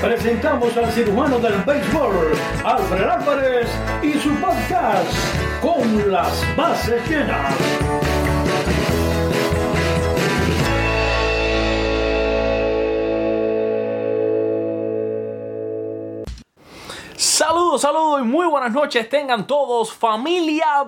presentamos al cirujano del béisbol, Alfred Álvarez, y su podcast, Con las bases llenas. Saludos, saludos y muy buenas noches tengan todos familia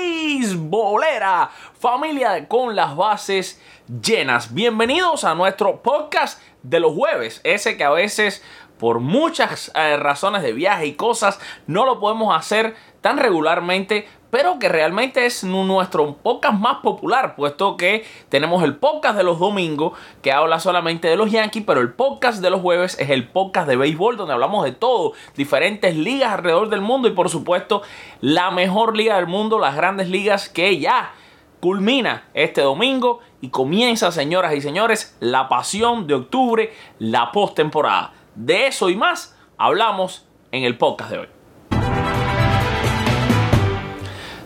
beisbolera, familia con las bases llenas. Bienvenidos a nuestro podcast de los jueves, ese que a veces por muchas eh, razones de viaje y cosas no lo podemos hacer tan regularmente, pero que realmente es nu- nuestro podcast más popular, puesto que tenemos el podcast de los domingos que habla solamente de los Yankees, pero el podcast de los jueves es el podcast de béisbol donde hablamos de todo, diferentes ligas alrededor del mundo y por supuesto la mejor liga del mundo, las grandes ligas que ya culmina este domingo y comienza, señoras y señores, la pasión de octubre, la postemporada. De eso y más hablamos en el podcast de hoy.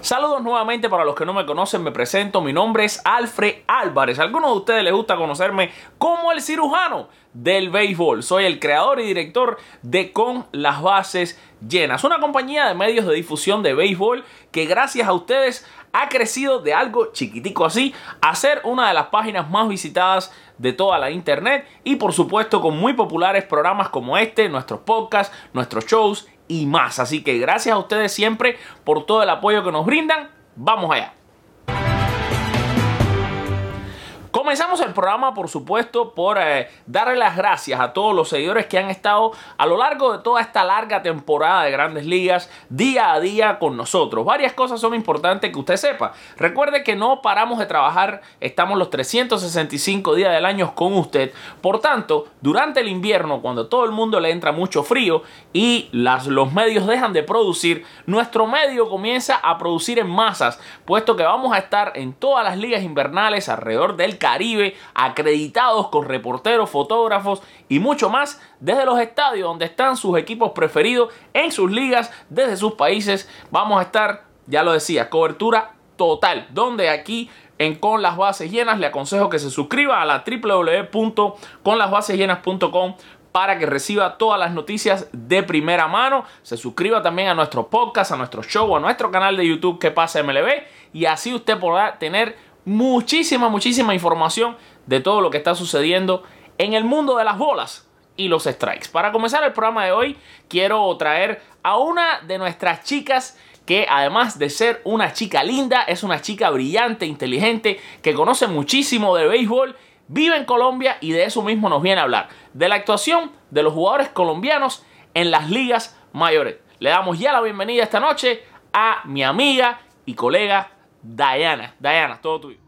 Saludos nuevamente para los que no me conocen, me presento, mi nombre es Alfred Álvarez. A algunos de ustedes les gusta conocerme como el cirujano del béisbol. Soy el creador y director de Con las Bases Llenas, una compañía de medios de difusión de béisbol que gracias a ustedes ha crecido de algo chiquitico así a ser una de las páginas más visitadas de toda la internet y por supuesto con muy populares programas como este, nuestros podcasts, nuestros shows y más. Así que gracias a ustedes siempre por todo el apoyo que nos brindan. Vamos allá. Comenzamos el programa, por supuesto, por eh, darle las gracias a todos los seguidores que han estado a lo largo de toda esta larga temporada de grandes ligas, día a día con nosotros. Varias cosas son importantes que usted sepa. Recuerde que no paramos de trabajar, estamos los 365 días del año con usted. Por tanto, durante el invierno, cuando todo el mundo le entra mucho frío y los medios dejan de producir, nuestro medio comienza a producir en masas, puesto que vamos a estar en todas las ligas invernales alrededor del Caribe, acreditados con reporteros, fotógrafos y mucho más desde los estadios donde están sus equipos preferidos en sus ligas, desde sus países. Vamos a estar, ya lo decía, cobertura total, donde aquí en Con las Bases Llenas le aconsejo que se suscriba a la www.conlasbasesllenas.com para que reciba todas las noticias de primera mano. Se suscriba también a nuestro podcast, a nuestro show, a nuestro canal de YouTube que pasa MLB y así usted podrá tener muchísima, muchísima información de todo lo que está sucediendo en el mundo de las bolas y los strikes. Para comenzar el programa de hoy, quiero traer a una de nuestras chicas que además de ser una chica linda, es una chica brillante, inteligente, que conoce muchísimo de béisbol, vive en Colombia y de eso mismo nos viene a hablar, de la actuación de los jugadores colombianos en las ligas mayores. Le damos ya la bienvenida esta noche a mi amiga y colega Diana. Diana, todo tuyo.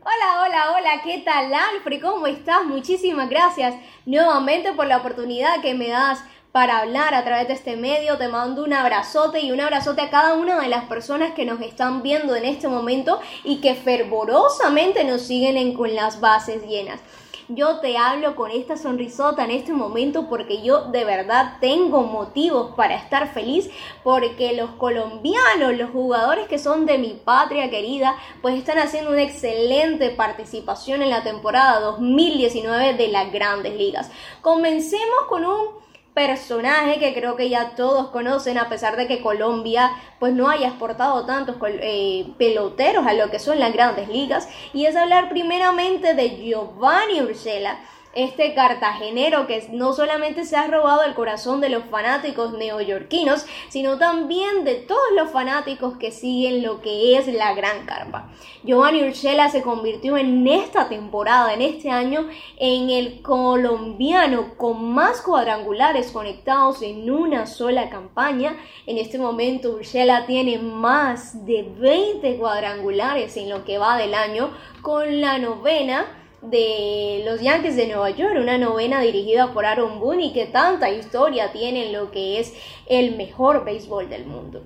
Hola, hola, hola, ¿qué tal Alfred? ¿Cómo estás? Muchísimas gracias nuevamente por la oportunidad que me das para hablar a través de este medio. Te mando un abrazote y un abrazote a cada una de las personas que nos están viendo en este momento y que fervorosamente nos siguen en, con las bases llenas. Yo te hablo con esta sonrisota en este momento porque yo de verdad tengo motivos para estar feliz porque los colombianos, los jugadores que son de mi patria querida, pues están haciendo una excelente participación en la temporada 2019 de las grandes ligas. Comencemos con un personaje que creo que ya todos conocen a pesar de que Colombia pues no haya exportado tantos eh, peloteros a lo que son las grandes ligas y es hablar primeramente de Giovanni Urshela este cartagenero que no solamente se ha robado el corazón de los fanáticos neoyorquinos, sino también de todos los fanáticos que siguen lo que es la gran carpa. Giovanni Urshela se convirtió en esta temporada, en este año, en el colombiano con más cuadrangulares conectados en una sola campaña. En este momento Urshela tiene más de 20 cuadrangulares en lo que va del año, con la novena de los Yankees de Nueva York, una novena dirigida por Aaron Boone y que tanta historia tiene en lo que es el mejor béisbol del mundo.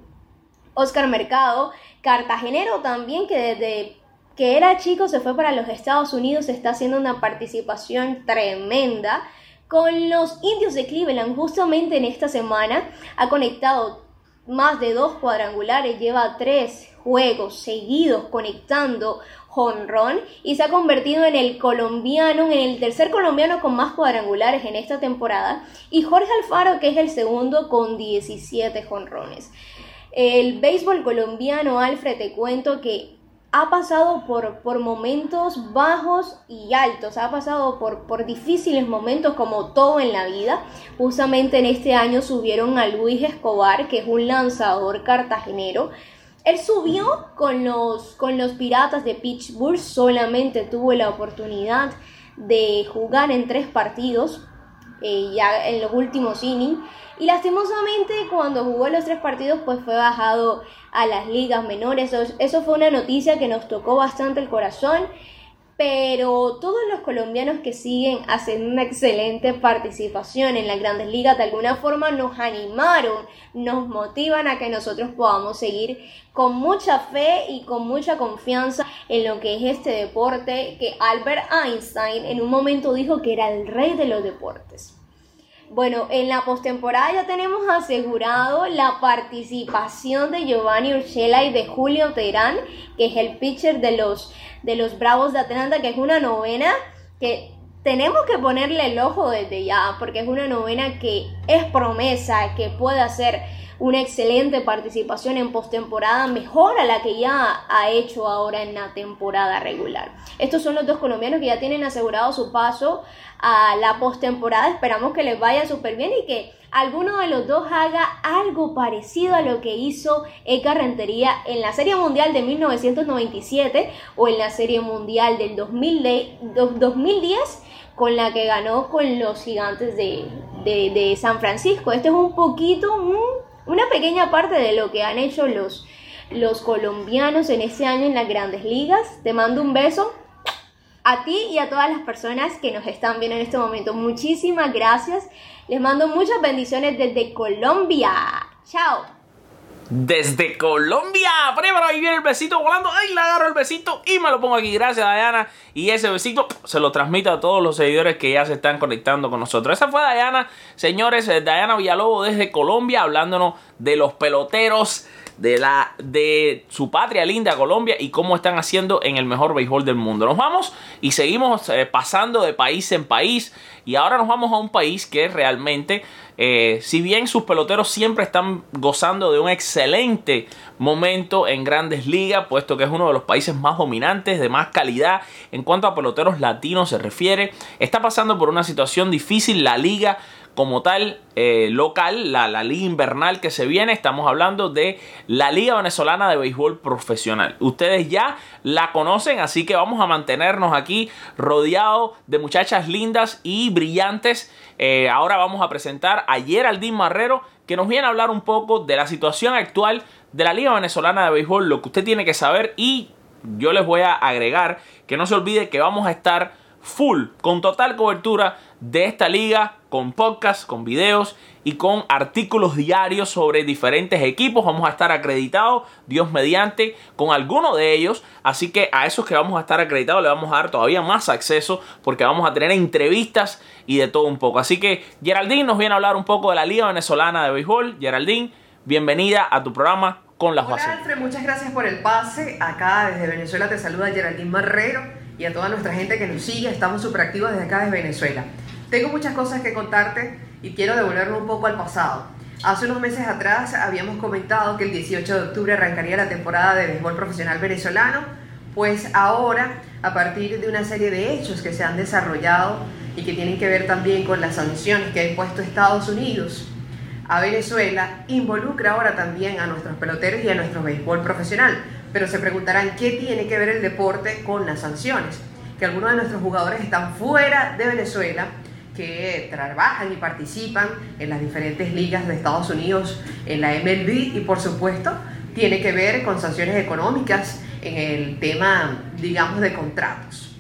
Oscar Mercado, cartagenero también que desde que era chico se fue para los Estados Unidos, está haciendo una participación tremenda con los indios de Cleveland. Justamente en esta semana ha conectado más de dos cuadrangulares, lleva tres juegos seguidos conectando jonrón y se ha convertido en el colombiano, en el tercer colombiano con más cuadrangulares en esta temporada y Jorge Alfaro que es el segundo con 17 jonrones. El béisbol colombiano, Alfred, te cuento que ha pasado por, por momentos bajos y altos, ha pasado por, por difíciles momentos como todo en la vida. Justamente en este año subieron a Luis Escobar, que es un lanzador cartagenero. Él subió con los, con los Piratas de Pittsburgh, solamente tuvo la oportunidad de jugar en tres partidos, eh, ya en los últimos innings. Y lastimosamente cuando jugó los tres partidos pues fue bajado a las ligas menores. Eso, fue una noticia que nos tocó bastante el corazón. Pero todos los colombianos que siguen hacen una excelente participación en las grandes ligas de alguna forma nos animaron, nos motivan a que nosotros podamos seguir con mucha fe y con mucha confianza en lo que es este deporte que Albert Einstein en un momento dijo que era el rey de los deportes. Bueno, en la postemporada ya tenemos asegurado la participación de Giovanni Urshela y de Julio Terán, que es el pitcher de los, de los Bravos de Atlanta, que es una novena que tenemos que ponerle el ojo desde ya, porque es una novena que es promesa, que puede hacer una excelente participación en postemporada, mejor a la que ya ha hecho ahora en la temporada regular. Estos son los dos colombianos que ya tienen asegurado su paso a la postemporada. Esperamos que les vaya súper bien y que alguno de los dos haga algo parecido a lo que hizo Eka Rentería en la Serie Mundial de 1997 o en la Serie Mundial del 2010 con la que ganó con los gigantes de, San Francisco. Este es un poquito, una pequeña parte de lo que han hecho los, los colombianos en este año en las grandes ligas. Te mando un beso a ti y a todas las personas que nos están viendo en este momento. Muchísimas gracias. Les mando muchas bendiciones desde Colombia. Chao. Desde Colombia. Primero ahí viene el besito volando. Ahí le agarro el besito y me lo pongo aquí. Gracias, Diana. Y ese besito se lo transmito a todos los seguidores que ya se están conectando con nosotros. Esa fue Diana, señores. Eh, Diana Villalobos desde Colombia, hablándonos de los peloteros de, la, de su patria linda Colombia y cómo están haciendo en el mejor béisbol del mundo. Nos vamos y seguimos eh, pasando de país en país y ahora nos vamos a un país que realmente, eh, si bien sus peloteros siempre están gozando de un excelente momento en grandes ligas, puesto que es uno de los países más dominantes, de más calidad en cuanto a peloteros latinos se refiere, está pasando por una situación difícil la liga como tal eh, local, la, la, liga invernal que se viene. Estamos hablando de la Liga Venezolana de Béisbol Profesional. Ustedes ya la conocen, así que vamos a mantenernos aquí rodeados de muchachas lindas y brillantes. Eh, ahora vamos a presentar a Geraldine Marrero, que nos viene a hablar un poco de la situación actual de la Liga Venezolana de Béisbol, lo que usted tiene que saber y yo les voy a agregar que no se olvide que vamos a estar full, con total cobertura de esta liga, con podcast, con videos y con artículos diarios sobre diferentes equipos. Vamos a estar acreditados, Dios mediante, con alguno de ellos. Así que a esos que vamos a estar acreditados le vamos a dar todavía más acceso porque vamos a tener entrevistas y de todo un poco. Así que Geraldine nos viene a hablar un poco de la Liga Venezolana de Béisbol. Geraldine, bienvenida a tu programa con las Hola, Alfred, muchas gracias por el pase. Acá desde Venezuela te saluda Geraldine Marrero y a toda nuestra gente que nos sigue. Estamos súper activos desde acá, desde Venezuela. Tengo muchas cosas que contarte y quiero devolverme un poco al pasado. Hace unos meses atrás habíamos comentado que el 18 de octubre arrancaría la temporada de béisbol profesional venezolano, pues ahora, a partir de una serie de hechos que se han desarrollado y que tienen que ver también con las sanciones que ha impuesto Estados Unidos a Venezuela, involucra ahora también a nuestros peloteros y a nuestro béisbol profesional. Pero se preguntarán qué tiene que ver el deporte con las sanciones. Que algunos de nuestros jugadores están fuera de Venezuela que trabajan y participan en las diferentes ligas de Estados Unidos, en la MLB y por supuesto tiene que ver con sanciones económicas en el tema, digamos, de contratos.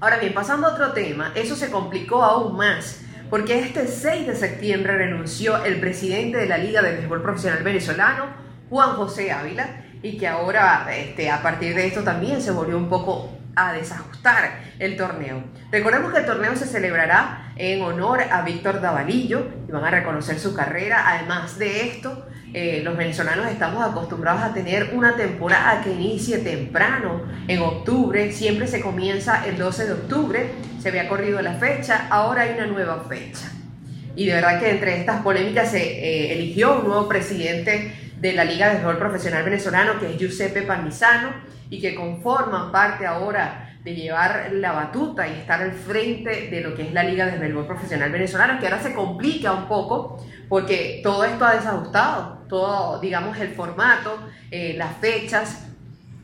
Ahora bien, pasando a otro tema, eso se complicó aún más porque este 6 de septiembre renunció el presidente de la Liga de Béisbol Profesional Venezolano, Juan José Ávila, y que ahora este, a partir de esto también se volvió un poco a desajustar el torneo. Recordemos que el torneo se celebrará en honor a Víctor Davalillo y van a reconocer su carrera. Además de esto, eh, los venezolanos estamos acostumbrados a tener una temporada que inicie temprano, en octubre, siempre se comienza el 12 de octubre, se había corrido la fecha, ahora hay una nueva fecha. Y de verdad que entre estas polémicas se eh, eligió un nuevo presidente de la Liga de Béisbol Profesional Venezolano, que es Giuseppe Pamisano, y que conforman parte ahora de llevar la batuta y estar al frente de lo que es la Liga de Béisbol Profesional Venezolano, que ahora se complica un poco porque todo esto ha desajustado, todo, digamos, el formato, eh, las fechas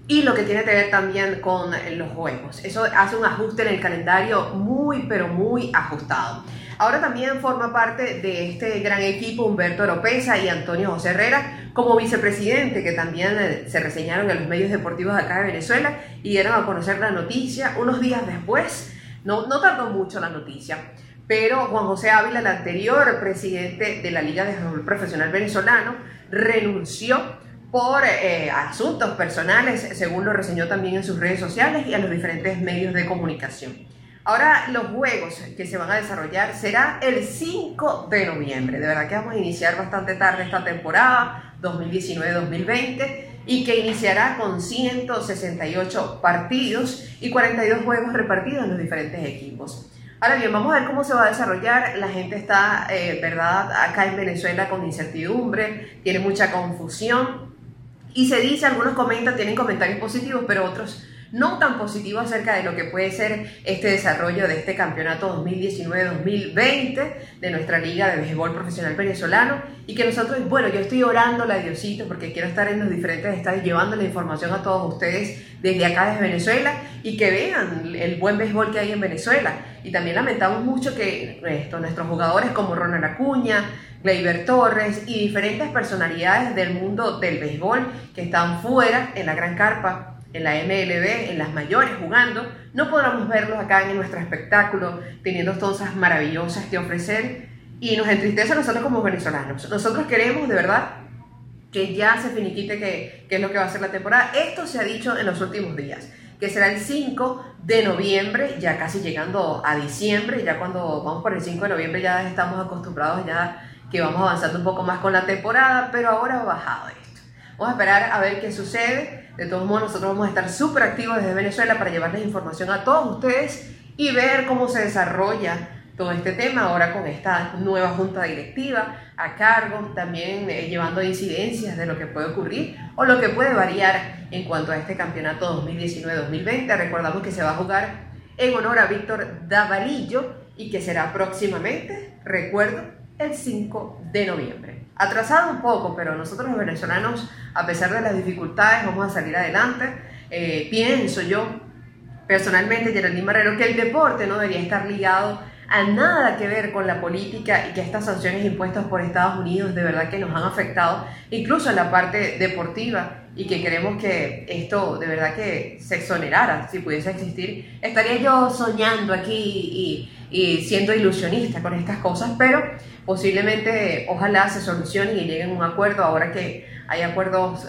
y lo que tiene que ver también con los juegos. Eso hace un ajuste en el calendario muy, pero muy ajustado. Ahora también forma parte de este gran equipo Humberto Oropesa y Antonio José Herrera como vicepresidente, que también eh, se reseñaron en los medios deportivos acá de Venezuela y dieron a conocer la noticia unos días después. No, no tardó mucho la noticia, pero Juan José Ávila, el anterior presidente de la Liga de Fútbol Profesional Venezolano, renunció por eh, asuntos personales, según lo reseñó también en sus redes sociales y en los diferentes medios de comunicación. Ahora los juegos que se van a desarrollar será el 5 de noviembre. De verdad que vamos a iniciar bastante tarde esta temporada 2019-2020 y que iniciará con 168 partidos y 42 juegos repartidos en los diferentes equipos. Ahora bien, vamos a ver cómo se va a desarrollar. La gente está, eh, ¿verdad?, acá en Venezuela con incertidumbre, tiene mucha confusión y se dice, algunos comentan, tienen comentarios positivos, pero otros no tan positivo acerca de lo que puede ser este desarrollo de este campeonato 2019-2020 de nuestra Liga de Béisbol Profesional Venezolano y que nosotros, bueno, yo estoy orando a Diosito porque quiero estar en los diferentes estados llevando la información a todos ustedes desde acá, desde Venezuela y que vean el buen béisbol que hay en Venezuela. Y también lamentamos mucho que esto, nuestros jugadores como Ronald Acuña, Gleyber Torres y diferentes personalidades del mundo del béisbol que están fuera en la gran carpa en la MLB, en las mayores jugando, no podremos verlos acá en nuestro espectáculo teniendo cosas maravillosas que ofrecer y nos entristece a nosotros como venezolanos. Nosotros queremos de verdad que ya se finiquite qué es lo que va a ser la temporada. Esto se ha dicho en los últimos días, que será el 5 de noviembre, ya casi llegando a diciembre, ya cuando vamos por el 5 de noviembre ya estamos acostumbrados ya que vamos avanzando un poco más con la temporada, pero ahora ha bajado esto. Vamos a esperar a ver qué sucede. De todos modos, nosotros vamos a estar súper activos desde Venezuela para llevarles información a todos ustedes y ver cómo se desarrolla todo este tema ahora con esta nueva junta directiva a cargo, también eh, llevando incidencias de lo que puede ocurrir o lo que puede variar en cuanto a este campeonato 2019-2020. Recordamos que se va a jugar en honor a Víctor Davalillo y que será próximamente, recuerdo, el 5 de noviembre. Atrasado un poco, pero nosotros los venezolanos, a pesar de las dificultades, vamos a salir adelante. Eh, pienso yo, personalmente, Geraldine Marrero, que el deporte no debería estar ligado a nada que ver con la política y que estas sanciones impuestas por Estados Unidos de verdad que nos han afectado, incluso en la parte deportiva, y que queremos que esto de verdad que se exonerara, si pudiese existir. Estaría yo soñando aquí y, y siendo ilusionista con estas cosas, pero posiblemente ojalá se solucionen y lleguen a un acuerdo ahora que hay acuerdos.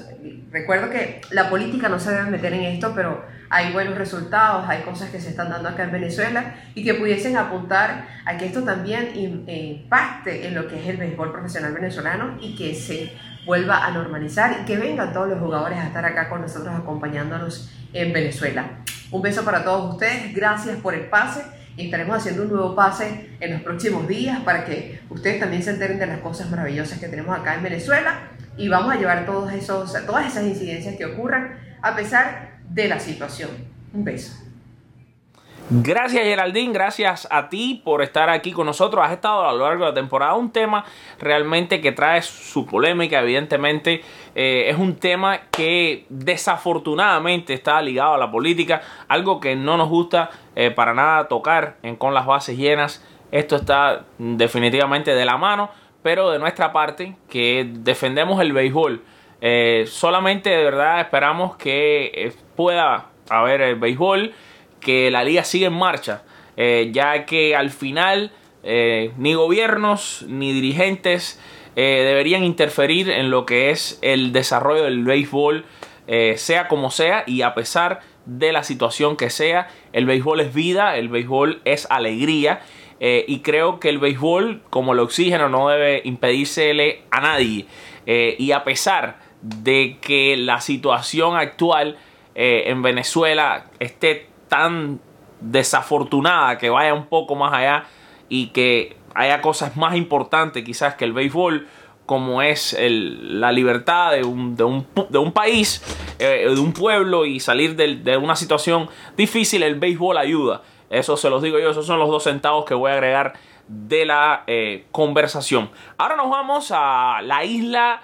Recuerdo que la política no se debe meter en esto, pero hay buenos resultados, hay cosas que se están dando acá en Venezuela y que pudiesen apuntar a que esto también impacte en lo que es el béisbol profesional venezolano y que se vuelva a normalizar y que vengan todos los jugadores a estar acá con nosotros acompañándonos en Venezuela. Un beso para todos ustedes, gracias por el pase estaremos haciendo un nuevo pase en los próximos días para que ustedes también se enteren de las cosas maravillosas que tenemos acá en Venezuela y vamos a llevar todos esos, todas esas incidencias que ocurran a pesar de la situación. Un beso. Gracias Geraldine, gracias a ti por estar aquí con nosotros. Has estado a lo largo de la temporada un tema realmente que trae su polémica, evidentemente eh, es un tema que desafortunadamente está ligado a la política, algo que no nos gusta eh, para nada tocar con las bases llenas. Esto está definitivamente de la mano, pero de nuestra parte que defendemos el béisbol. Eh, solamente de verdad esperamos que pueda haber el béisbol que la liga sigue en marcha, eh, ya que al final eh, ni gobiernos ni dirigentes eh, deberían interferir en lo que es el desarrollo del béisbol, sea como sea, y a pesar de la situación que sea, el béisbol es vida, el béisbol es alegría. y creo que el béisbol, como el oxígeno, no debe impedírsele a nadie. y a pesar de que la situación actual en Venezuela esté tan desafortunada que vaya un poco más allá y que haya cosas más importantes quizás que el béisbol como es la libertad de un, país, eh, de un pueblo y salir de, una situación difícil, el béisbol ayuda. Eso se los digo yo, esos son los dos centavos que voy a agregar de la eh, conversación. Ahora nos vamos a la isla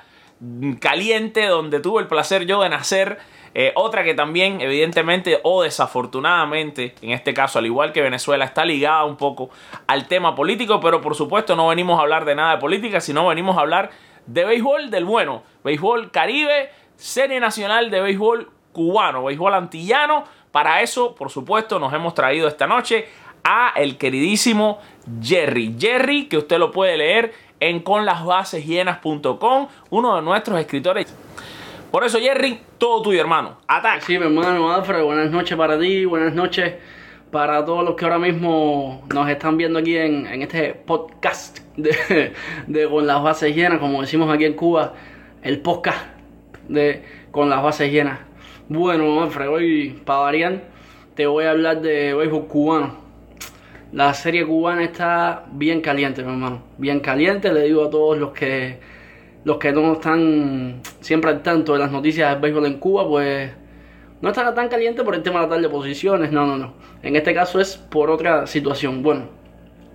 caliente donde tuve el placer yo de nacer eh, otra que también, evidentemente o desafortunadamente, en este caso, al igual que Venezuela, está ligada un poco al tema político, pero por supuesto no venimos a hablar de nada de política, sino venimos a hablar de béisbol del bueno, béisbol caribe, serie nacional de béisbol cubano, béisbol antillano. Para eso, por supuesto, nos hemos traído esta noche a el queridísimo Jerry. Jerry, que usted lo puede leer en conlasbasesllenas.com, uno de nuestros escritores por eso, Jerry, todo tuyo, hermano. Ataque. Sí, mi hermano Alfred, buenas noches para ti, buenas noches para todos los que ahora mismo nos están viendo aquí en, este podcast de, Con las bases llenas, como decimos aquí en Cuba, el podcast de Con las bases llenas. Bueno, Alfred, hoy para variar te voy a hablar de béisbol cubano. La serie cubana está bien caliente, mi hermano. Bien caliente, le digo a todos los que los que no están siempre al tanto de las noticias del béisbol en Cuba, pues no estará tan caliente por el tema de la de posiciones, no, no, no. En este caso es por otra situación. Bueno,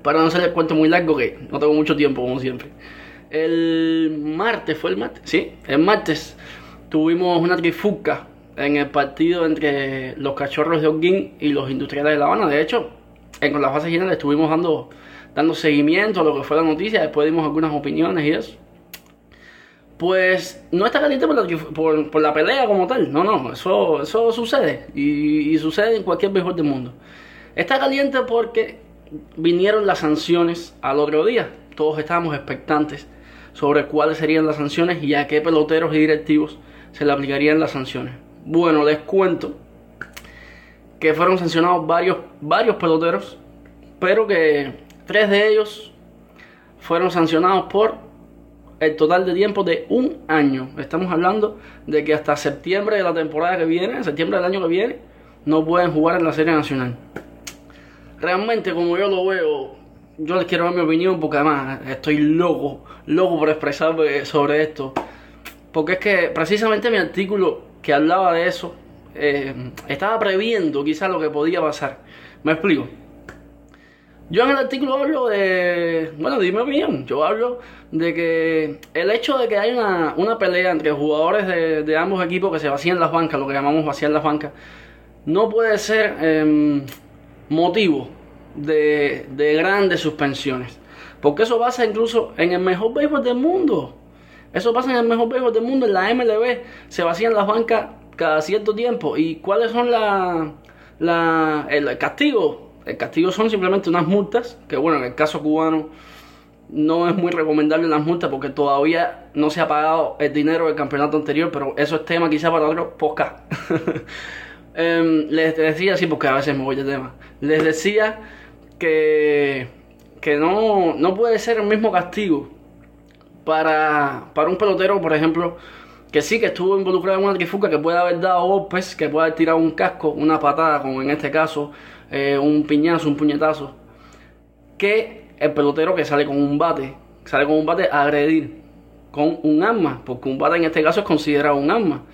para no hacer el cuento muy largo, que no tengo mucho tiempo, como siempre. El martes, ¿fue el martes? Sí, el martes tuvimos una trifulca en el partido entre los cachorros de Holguín y los industriales de La Habana. De hecho, en la fase general estuvimos dando, dando seguimiento a lo que fue la noticia, después dimos algunas opiniones y eso pues no está caliente por la, pelea como tal. No, no, eso, eso sucede. Y, sucede en cualquier mejor del mundo. Está caliente porque vinieron las sanciones al otro día. Todos estábamos expectantes sobre cuáles serían las sanciones y a qué peloteros y directivos se le aplicarían las sanciones. Bueno, les cuento que fueron sancionados varios, varios peloteros, pero que tres de ellos fueron sancionados por el total de tiempo de un año. Estamos hablando de que hasta septiembre de la temporada que viene, septiembre del año que viene, no pueden jugar en la Serie Nacional. Realmente, como yo lo veo, yo les quiero dar mi opinión porque además estoy loco, loco por expresarme sobre esto. Porque es que precisamente mi artículo que hablaba de eso eh, estaba previendo quizás lo que podía pasar. Me explico. Yo en el artículo hablo de. Bueno, dime bien. Yo hablo de que el hecho de que hay una, una pelea entre jugadores de, ambos equipos que se vacían las bancas, lo que llamamos vaciar las bancas, no puede ser em, motivo de, de grandes suspensiones. Porque eso pasa incluso en el mejor béisbol del mundo. Eso pasa en el mejor béisbol del mundo. En la MLB se vacían las bancas cada cierto tiempo. ¿Y cuáles son la, la, el castigo? El castigo son simplemente unas multas, que bueno, en el caso cubano no es muy recomendable las multas porque todavía no se ha pagado el dinero del campeonato anterior, pero eso es tema quizá para otro podcast. Em, les decía, sí, porque a veces me voy de tema, les decía que, que no, no puede ser el mismo castigo para, para un pelotero, por ejemplo, que sí que estuvo involucrado en una trifuga, que puede haber dado golpes, que puede haber tirado un casco, una patada, como en este caso, eh, un piñazo, un puñetazo, que el pelotero que sale con un bate, sale con un bate a agredir con un arma, porque un bate en este caso es considerado un arma.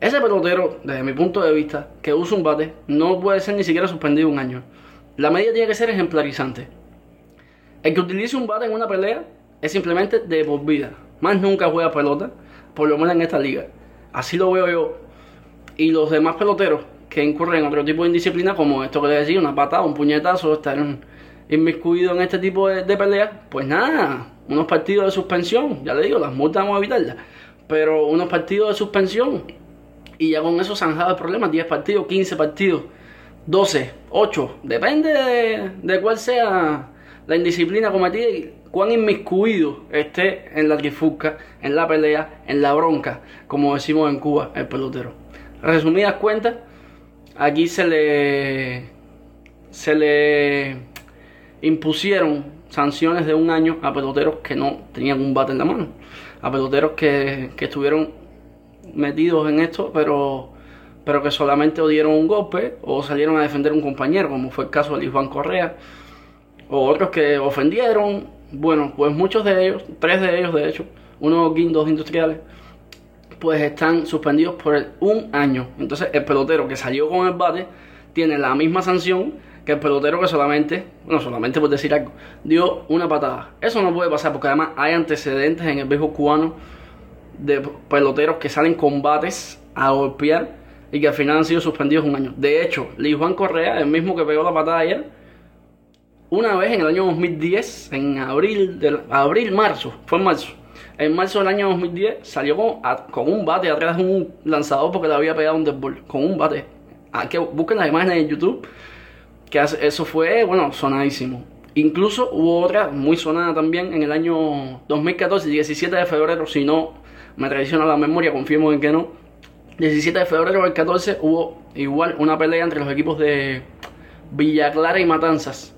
Ese pelotero, desde mi punto de vista, que usa un bate, no puede ser ni siquiera suspendido un año. La medida tiene que ser ejemplarizante. El que utilice un bate en una pelea es simplemente de por vida. Más nunca juega pelota, por lo menos en esta liga. Así lo veo yo. Y los demás peloteros que incurren en otro tipo de indisciplina, como esto que le decía, una patada, un puñetazo, estar inmiscuido en este tipo de, de peleas, pues nada, unos partidos de suspensión, ya le digo, las multas vamos a evitarlas, pero unos partidos de suspensión y ya con eso zanjado el problema, 10 partidos, 15 partidos 12, 8, depende de, cuál sea la indisciplina cometida y cuán inmiscuido esté en la trifulca, en la pelea, en la bronca, como decimos en Cuba, el pelotero. Resumidas cuentas, aquí se le se le impusieron sanciones de un año a peloteros que no tenían un bate en la mano, a peloteros que, que estuvieron metidos en esto, pero pero que solamente dieron un golpe o salieron a defender a un compañero, como fue el caso de Juan Correa, o otros que ofendieron. Bueno, pues muchos de ellos, tres de ellos de hecho, uno dos industriales, pues están suspendidos por un año. Entonces el pelotero que salió con el bate tiene la misma sanción que el pelotero que solamente, bueno, solamente por decir algo, dio una patada. Eso no puede pasar porque además hay antecedentes en el viejo cubano de peloteros que salen combates a golpear y que al final han sido suspendidos un año. De hecho, Lee Juan Correa, el mismo que pegó la patada ayer, una vez en el año 2010, en abril, del, abril, marzo, fue en marzo, en marzo del año 2010 salió con, un bate atrás de un lanzador porque le había pegado un deadball, con un bate. Ah, que busquen las imágenes en YouTube, que eso fue, bueno, sonadísimo. Incluso hubo otra muy sonada también en el año 2014, 17 de febrero, si no me traiciona la memoria, confirmo en que no, 17 de febrero del 14 hubo igual una pelea entre los equipos de Villa Clara y Matanzas.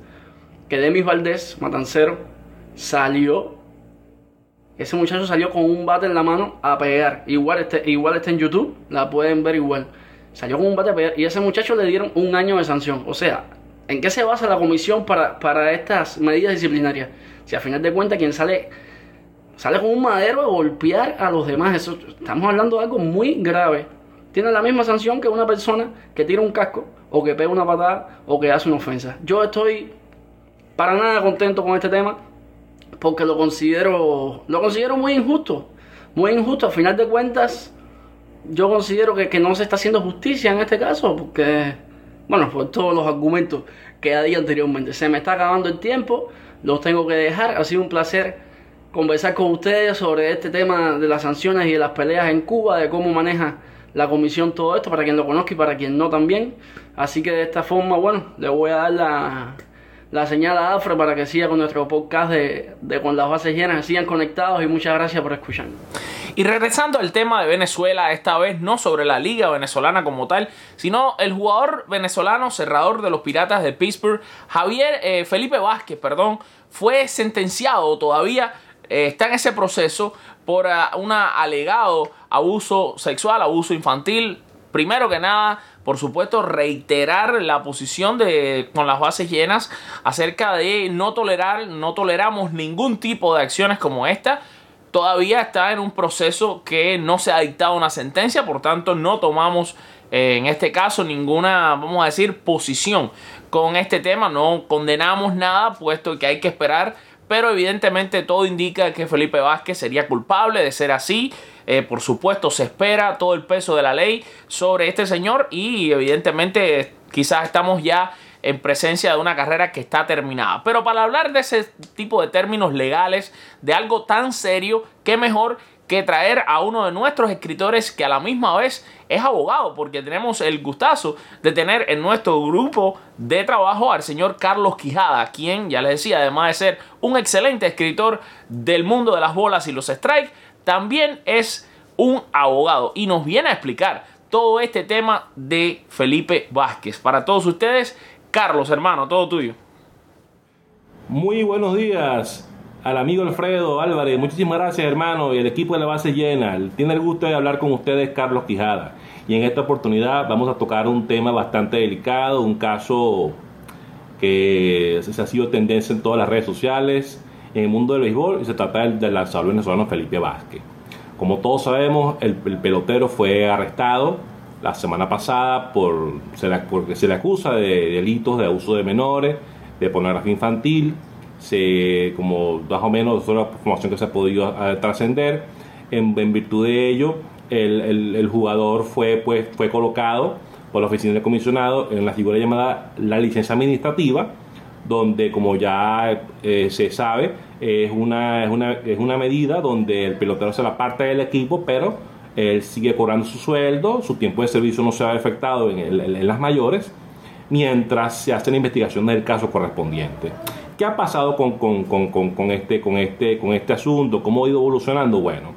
Que Demis Valdés, matancero, salió. Ese muchacho salió con un bate en la mano a pegar. Igual este, igual está en YouTube, la pueden ver igual. Salió con un bate a pegar y ese muchacho le dieron un año de sanción. O sea, ¿en qué se basa la comisión para, para estas medidas disciplinarias? Si a final de cuentas quien sale sale con un madero a golpear a los demás. Eso, estamos hablando de algo muy grave. Tiene la misma sanción que una persona que tira un casco o que pega una patada o que hace una ofensa. Yo estoy para nada contento con este tema porque lo considero lo considero muy injusto. Muy injusto. Al final de cuentas, yo considero que, que no se está haciendo justicia en este caso porque, bueno, por todos los argumentos que di anteriormente. Se me está acabando el tiempo, los tengo que dejar. Ha sido un placer conversar con ustedes sobre este tema de las sanciones y de las peleas en Cuba, de cómo maneja la comisión todo esto, para quien lo conozca y para quien no también. Así que de esta forma, bueno, le voy a dar la, la señal a Afro para que siga con nuestro podcast de, de Con las bases llenas, sigan conectados y muchas gracias por escuchar. Y regresando al tema de Venezuela, esta vez no sobre la liga venezolana como tal, sino el jugador venezolano cerrador de los Piratas de Pittsburgh, Javier eh, Felipe Vázquez, perdón, fue sentenciado todavía eh, está en ese proceso por uh, un alegado abuso sexual, abuso infantil. Primero que nada, por supuesto, reiterar la posición de con las bases llenas acerca de no tolerar, no toleramos ningún tipo de acciones como esta. Todavía está en un proceso que no se ha dictado una sentencia, por tanto no tomamos eh, en este caso ninguna, vamos a decir, posición con este tema. No condenamos nada, puesto que hay que esperar pero evidentemente todo indica que Felipe Vázquez sería culpable de ser así. Eh, por supuesto, se espera todo el peso de la ley sobre este señor y evidentemente quizás estamos ya en presencia de una carrera que está terminada. Pero para hablar de ese tipo de términos legales, de algo tan serio, qué mejor que traer a uno de nuestros escritores que a la misma vez es abogado, porque tenemos el gustazo de tener en nuestro grupo de trabajo al señor Carlos Quijada, quien, ya les decía, además de ser un excelente escritor del mundo de las bolas y los strikes, también es un abogado y nos viene a explicar todo este tema de Felipe Vázquez. Para todos ustedes, Carlos, hermano, todo tuyo. Muy buenos días al amigo Alfredo Álvarez, muchísimas gracias hermano y el equipo de la base llena. Tiene el gusto de hablar con ustedes Carlos Quijada. Y en esta oportunidad vamos a tocar un tema bastante delicado, un caso que se ha sido tendencia en todas las redes sociales, en el mundo del béisbol, y se trata del, lanzador venezolano Felipe Vázquez. Como todos sabemos, el, pelotero fue arrestado la semana pasada por, porque se le acusa de delitos de abuso de menores, de pornografía infantil, como más o menos toda la información que se ha podido eh, trascender. En, virtud de ello, el, el, jugador fue, pues, fue colocado por la oficina del comisionado en la figura llamada la licencia administrativa, donde como ya eh, se sabe, es una, es, una, es una medida donde el pelotero se la parte del equipo, pero él sigue cobrando su sueldo, su tiempo de servicio no se ha afectado en, en las mayores mientras se hace la investigación del caso correspondiente. ¿Qué ha pasado con, con, con, con, este, con, este, con este asunto? ¿Cómo ha ido evolucionando? Bueno,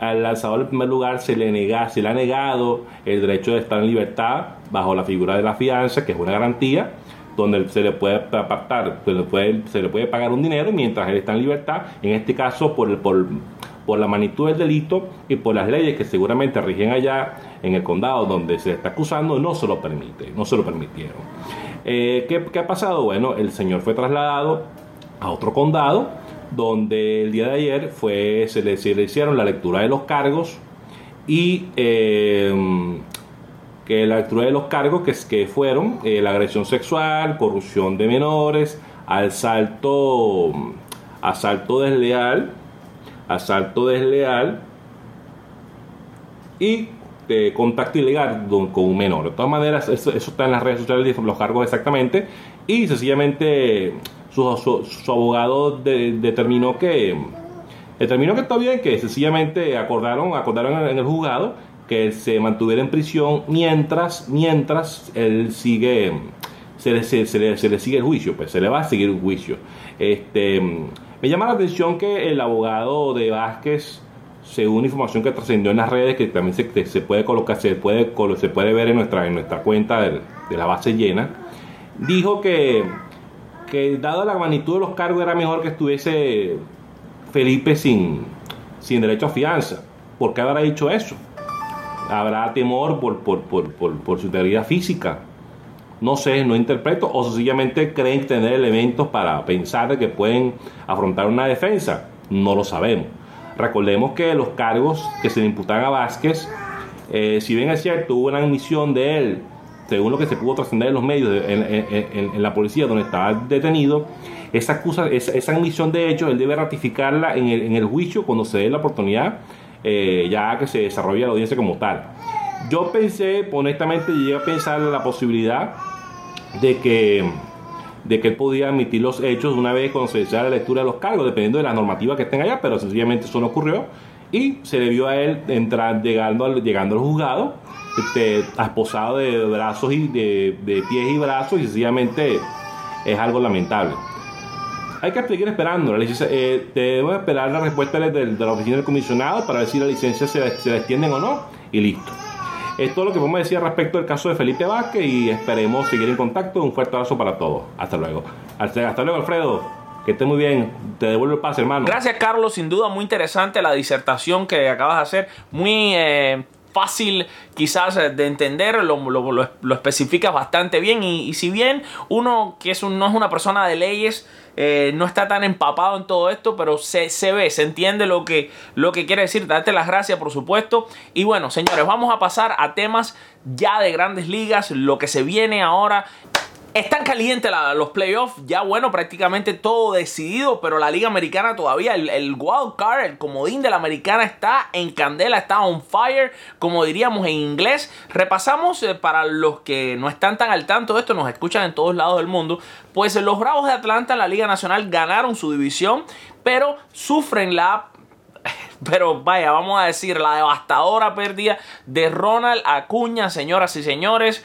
al alzador en primer lugar se le, nega, se le ha negado el derecho de estar en libertad bajo la figura de la fianza, que es una garantía, donde se le puede apartar, se le puede, se le puede pagar un dinero mientras él está en libertad, en este caso por, por, por la magnitud del delito y por las leyes que seguramente rigen allá en el condado donde se está acusando, no se lo permite, no se lo permitieron. Eh, ¿qué, ¿Qué ha pasado? Bueno, el señor fue trasladado a otro condado donde el día de ayer fue, se, le, se hicieron la lectura de los cargos y eh, que la lectura de los cargos que, que fueron eh, la agresión sexual, corrupción de menores, asalto, asalto desleal, asalto desleal y eh, contacto ilegal con un menor. De todas maneras, eso, está en las redes sociales, los cargos exactamente, y sencillamente su, su, abogado determinó que determinó que está bien, que sencillamente acordaron, acordaron en el juzgado que se mantuviera en prisión mientras, mientras él sigue, se le, se, le, se le, sigue el juicio, pues se le va a seguir un juicio. Este, me llama la atención que el abogado de Vázquez, según información que trascendió en las redes, que también se, se, puede colocar, puede, se puede ver en nuestra, en nuestra cuenta de, de la base llena, dijo que que dado la magnitud de los cargos era mejor que estuviese Felipe sin, sin derecho a fianza. ¿Por qué habrá dicho eso? ¿Habrá temor por, por, su integridad física? No sé, no interpreto. O sencillamente creen tener elementos para pensar que pueden afrontar una defensa. No lo sabemos. Recordemos que los cargos que se le imputan a Vázquez, eh, si bien es cierto, hubo una admisión de él según lo que se pudo trascender en los medios, en, la policía donde estaba detenido, esa, acusa, esa, admisión de hecho, él debe ratificarla en el, juicio cuando se dé la oportunidad, eh, ya que se desarrolla la audiencia como tal. Yo pensé, honestamente, llegué a pensar la posibilidad de que de que él podía admitir los hechos una vez cuando se hiciera la lectura de los cargos, dependiendo de la normativa que estén allá, pero sencillamente eso no ocurrió y se le vio a él entrar llegando al, llegando al juzgado este, esposado de brazos y de, pies y brazos y sencillamente es algo lamentable. Hay que seguir esperando. La eh, debemos esperar la respuesta de, la oficina del comisionado para ver si la licencia se, se extienden o no y listo. Es todo lo que podemos decir respecto del caso de Felipe Vázquez y esperemos seguir en contacto. Un fuerte abrazo para todos. Hasta luego. Hasta, luego, Alfredo. Que esté muy bien. Te devuelvo el pase, hermano. Gracias, Carlos. Sin duda, muy interesante la disertación que acabas de hacer. Muy eh, fácil quizás eh, de entender, lo, lo, especificas bastante bien y, si bien uno que es no es una persona de leyes, eh, no está tan empapado en todo esto, pero se, se, ve, se entiende lo que, lo que quiere decir. Date las gracias, por supuesto. Y bueno, señores, vamos a pasar a temas ya de grandes ligas, lo que se viene ahora. Están calientes los playoffs, ya bueno, prácticamente todo decidido, pero la Liga Americana todavía, el, wild card, el comodín de la Americana está en candela, está on fire, como diríamos en inglés. Repasamos eh, para los que no están tan al tanto de esto, nos escuchan en todos lados del mundo, pues los Bravos de Atlanta en la Liga Nacional ganaron su división, pero sufren la pero vaya, vamos a decir, la devastadora pérdida de Ronald Acuña, señoras y señores.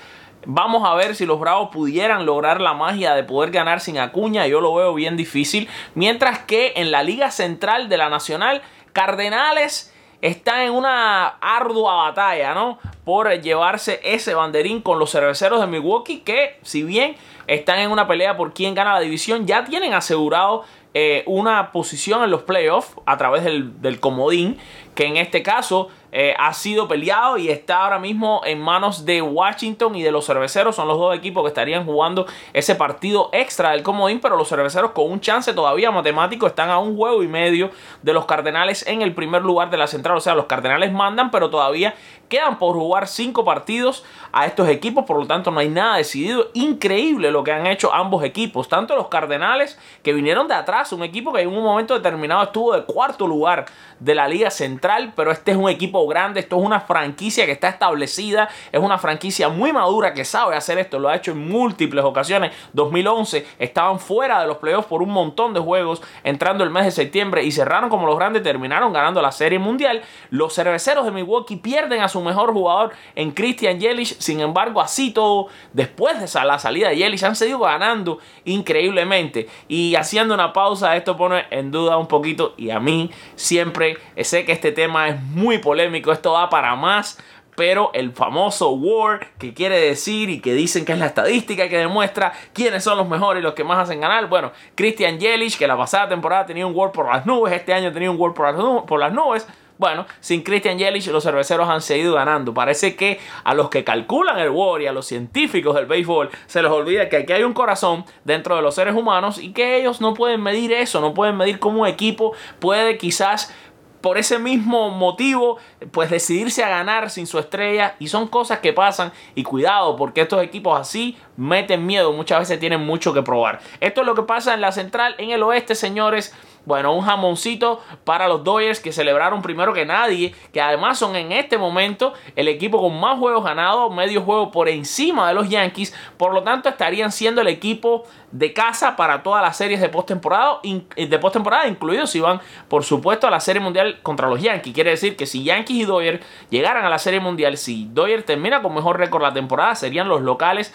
Vamos a ver si los Bravos pudieran lograr la magia de poder ganar sin Acuña. Yo lo veo bien difícil. Mientras que en la Liga Central de la Nacional, Cardenales están en una ardua batalla, ¿no? Por llevarse ese banderín con los cerveceros de Milwaukee, que si bien están en una pelea por quién gana la división, ya tienen asegurado eh, una posición en los playoffs a través del comodín, que en este caso eh, ha sido peleado y está ahora mismo en manos de Washington y de los cerveceros. Son los dos equipos que estarían jugando ese partido extra del comodín, pero los cerveceros con un chance todavía matemático están a un juego y medio de los Cardenales en el primer lugar de la central. O sea, los Cardenales mandan, pero todavía quedan por jugar cinco partidos a estos equipos, por lo tanto no hay nada decidido. Increíble lo que han hecho ambos equipos, tanto los Cardenales que vinieron de atrás, un equipo que en un momento determinado estuvo de cuarto lugar de la Liga Central, pero este es un equipo grande, esto es una franquicia que está establecida, es una franquicia muy madura que sabe hacer esto, lo ha hecho en múltiples ocasiones. 2011 estaban fuera de los playoffs por un montón de juegos, entrando el mes de septiembre y cerraron como los grandes, terminaron ganando la Serie Mundial. Los cerveceros de Milwaukee pierden a su mejor jugador en Christian Yelich, sin embargo, así todo, después de la salida de Yelich, han seguido ganando increíblemente. Y haciendo una pausa, esto pone en duda un poquito, y a mí siempre sé que este tema es muy polémico, esto va para más pero el famoso WAR que quiere decir y que dicen que es la estadística que demuestra quiénes son los mejores y los que más hacen ganar. Bueno, Christian Yelich, que la pasada temporada tenía un WAR por las nubes, este año tenía un WAR por las nubes. Bueno, sin Christian Yelich los cerveceros han seguido ganando. Parece que a los que calculan el WAR y a los científicos del béisbol se les olvida que aquí hay un corazón dentro de los seres humanos y que ellos no pueden medir eso, no pueden medir cómo un equipo puede quizás por ese mismo motivo, pues decidirse a ganar sin su estrella. Y son cosas que pasan. Y cuidado, porque estos equipos así meten miedo. Muchas veces tienen mucho que probar. Esto es lo que pasa en la central, en el oeste, señores. Bueno, un jamoncito para los Dodgers que celebraron primero que nadie, que además son en este momento el equipo con más juegos ganados, medio juego por encima de los Yankees, por lo tanto estarían siendo el equipo de casa para todas las series de postemporada, eh, de postemporada, incluidos si van, por supuesto, a la Serie Mundial contra los Yankees. Quiere decir que si Yankees y Dodgers llegaran a la Serie Mundial, si Dodgers termina con mejor récord la temporada, serían los locales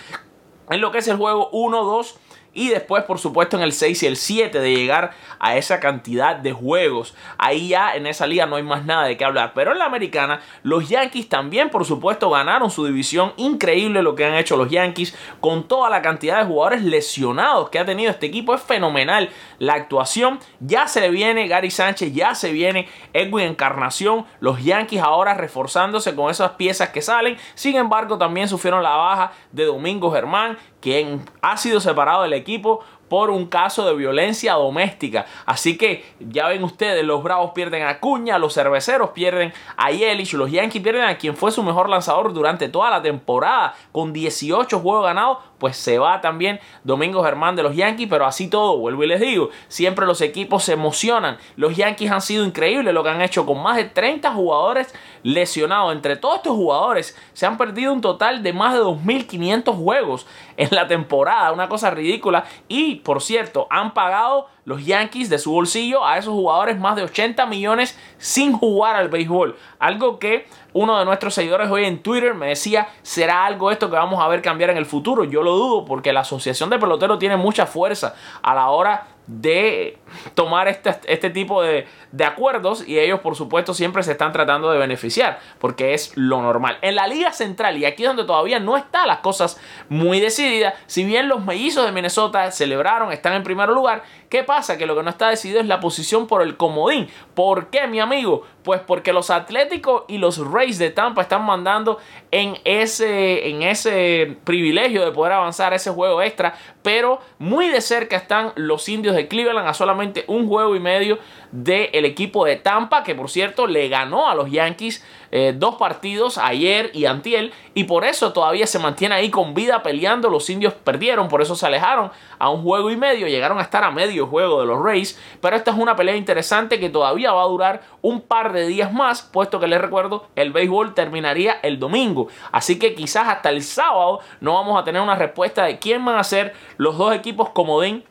en lo que es el juego 1-2 y después, por supuesto, en el 6 y el 7 de llegar a esa cantidad de juegos. Ahí ya en esa liga no hay más nada de qué hablar. Pero en la americana, los Yankees también, por supuesto, ganaron su división. Increíble lo que han hecho los Yankees con toda la cantidad de jugadores lesionados que ha tenido este equipo. Es fenomenal la actuación. Ya se viene Gary Sánchez, ya se viene Edwin Encarnación. Los Yankees ahora reforzándose con esas piezas que salen. Sin embargo, también sufrieron la baja de Domingo Germán quien ha sido separado del equipo por un caso de violencia doméstica. Así que ya ven ustedes, los Bravos pierden a Cuña, los Cerveceros pierden a Yelich, los Yankees pierden a quien fue su mejor lanzador durante toda la temporada, con 18 juegos ganados, pues se va también Domingo Germán de los Yankees, pero así todo, vuelvo y les digo, siempre los equipos se emocionan. Los Yankees han sido increíbles lo que han hecho con más de 30 jugadores lesionados. Entre todos estos jugadores se han perdido un total de más de 2.500 juegos en la temporada, una cosa ridícula. Y por cierto, han pagado los Yankees de su bolsillo a esos jugadores más de 80 millones sin jugar al béisbol. Algo que uno de nuestros seguidores hoy en Twitter me decía, ¿será algo esto que vamos a ver cambiar en el futuro? Yo lo dudo porque la Asociación de Peloteros tiene mucha fuerza a la hora de tomar este, este tipo de, de, acuerdos y ellos por supuesto siempre se están tratando de beneficiar porque es lo normal. En la Liga Central y aquí donde todavía no están las cosas muy decididas, si bien los mellizos de Minnesota celebraron, están en primer lugar, ¿qué pasa? Que lo que no está decidido es la posición por el comodín. ¿Por qué mi amigo? Pues porque los Atléticos y los Rays de Tampa están mandando en ese, en ese privilegio de poder avanzar ese juego extra, pero muy de cerca están los indios de Cleveland a solamente un juego y medio del equipo de Tampa, que por cierto le ganó a los Yankees eh, dos partidos ayer y antiel, y por eso todavía se mantiene ahí con vida peleando. Los indios perdieron, por eso se alejaron a un juego y medio, llegaron a estar a medio juego de los Rays, pero esta es una pelea interesante que todavía va a durar un par de días más, puesto que les recuerdo, el béisbol terminaría el domingo, así que quizás hasta el sábado no vamos a tener una respuesta de quién van a ser los dos equipos comodín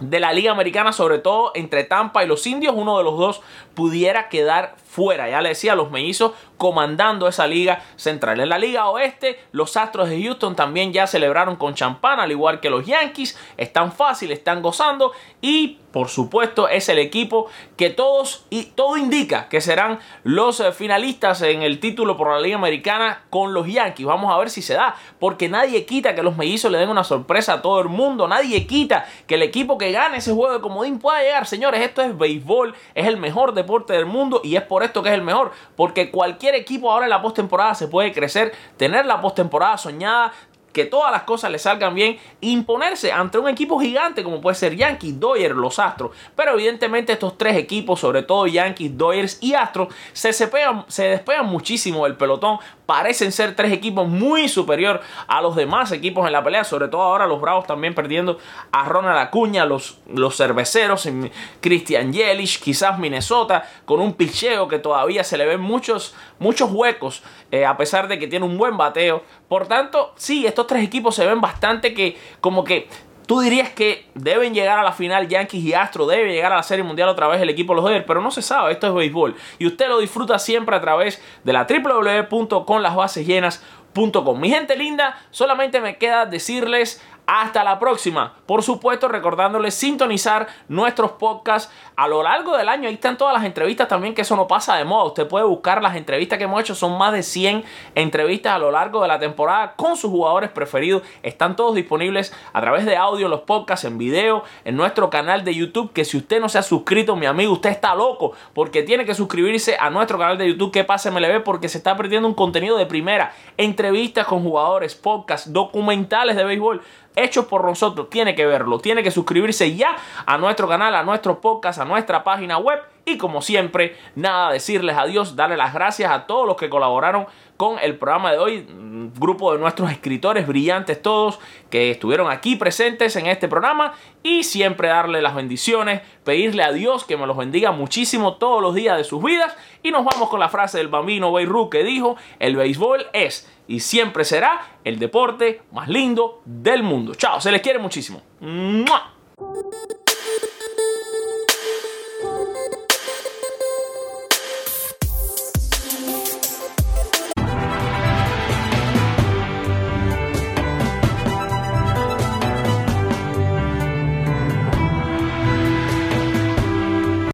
de la Liga Americana, sobre todo entre Tampa y los Indios, uno de los dos pudiera quedar fuera. Ya le decía, los mellizos comandando esa liga central. En la liga oeste, los Astros de Houston también ya celebraron con champán, al igual que los Yankees. Están fácil, están gozando y por supuesto es el equipo que todos y todo indica que serán los eh, finalistas en el título por la liga americana con los Yankees. Vamos a ver si se da, porque nadie quita que los mellizos le den una sorpresa a todo el mundo, nadie quita que el equipo que gane ese juego de comodín pueda llegar. Señores, esto es béisbol, es el mejor deporte del mundo y es por esto que es el mejor, porque cualquier equipo ahora en la postemporada se puede crecer, tener la postemporada soñada, que todas las cosas le salgan bien, imponerse ante un equipo gigante como puede ser Yankees, Dodgers, los Astros. Pero evidentemente estos tres equipos, sobre todo Yankees, Dodgers y Astros, se, se despegan muchísimo del pelotón. Parecen ser tres equipos muy superior a los demás equipos en la pelea, sobre todo ahora los Bravos también perdiendo a Ronald Acuña, los, los cerveceros, Christian Yelich, quizás Minnesota, con un picheo que todavía se le ven muchos, muchos huecos, eh, a pesar de que tiene un buen bateo. Por tanto, sí, estos tres equipos se ven bastante que, como que Tú dirías que deben llegar a la final Yankees y Astro, debe llegar a la Serie Mundial otra vez el equipo de los Dodgers, pero no se sabe, esto es béisbol. Y usted lo disfruta siempre a través de la www.conlasbasesyenas.com. Mi gente linda, solamente me queda decirles hasta la próxima. Por supuesto, recordándoles sintonizar nuestros podcasts a lo largo del año. Ahí están todas las entrevistas también, que eso no pasa de moda. Usted puede buscar las entrevistas que hemos hecho. Son más de 100 entrevistas a lo largo de la temporada con sus jugadores preferidos. Están todos disponibles a través de audio, los podcasts, en video, en nuestro canal de YouTube. Que si usted no se ha suscrito, mi amigo, usted está loco. Porque tiene que suscribirse a nuestro canal de YouTube. Que pase MLB porque se está perdiendo un contenido de primera. Entrevistas con jugadores, podcasts, documentales de béisbol hechos por nosotros. Tiene que verlo, tiene que suscribirse ya a nuestro canal, a nuestro podcast, a nuestra página web. Y como siempre, nada, decirles adiós, darle las gracias a todos los que colaboraron con el programa de hoy. Un grupo de nuestros escritores brillantes todos que estuvieron aquí presentes en este programa. Y siempre darle las bendiciones, pedirle a Dios que me los bendiga muchísimo todos los días de sus vidas. Y nos vamos con la frase del bambino Beirut que dijo, el béisbol es y siempre será el deporte más lindo del mundo. Chao, se les quiere muchísimo.